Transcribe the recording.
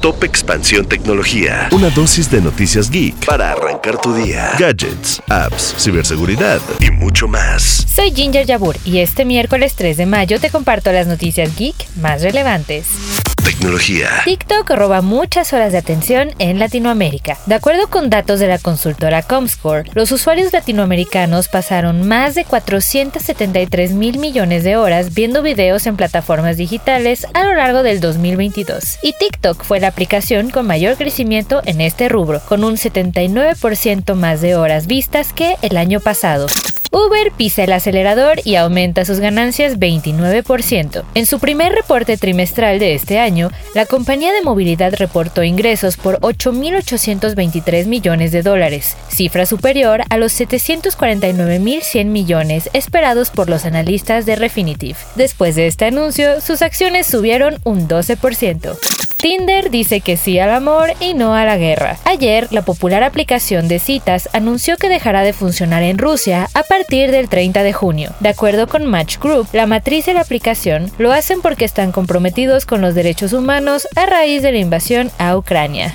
Top Expansión Tecnología. Una dosis de noticias geek para arrancar tu día. Gadgets, apps, ciberseguridad y mucho más. Soy Ginger Yabur y este miércoles 3 de mayo te comparto las noticias geek más relevantes. Tecnología. TikTok roba muchas horas de atención en Latinoamérica. De acuerdo con datos de la consultora Comscore, los usuarios latinoamericanos pasaron más de 473 mil millones de horas viendo videos en plataformas digitales a lo largo del 2022. Y TikTok fue la aplicación con mayor crecimiento en este rubro, con un 79% más de horas vistas que el año pasado. Uber pisa el acelerador y aumenta sus ganancias 29%. En su primer reporte trimestral de este año, la compañía de movilidad reportó ingresos por 8.823 millones de dólares, cifra superior a los 749.100 millones esperados por los analistas de Refinitiv. Después de este anuncio, sus acciones subieron un 12%. Tinder dice que sí al amor y no a la guerra. Ayer, la popular aplicación de citas anunció que dejará de funcionar en Rusia a partir del 30 de junio. De acuerdo con Match Group, la matriz de la aplicación lo hacen porque están comprometidos con los derechos humanos a raíz de la invasión a Ucrania.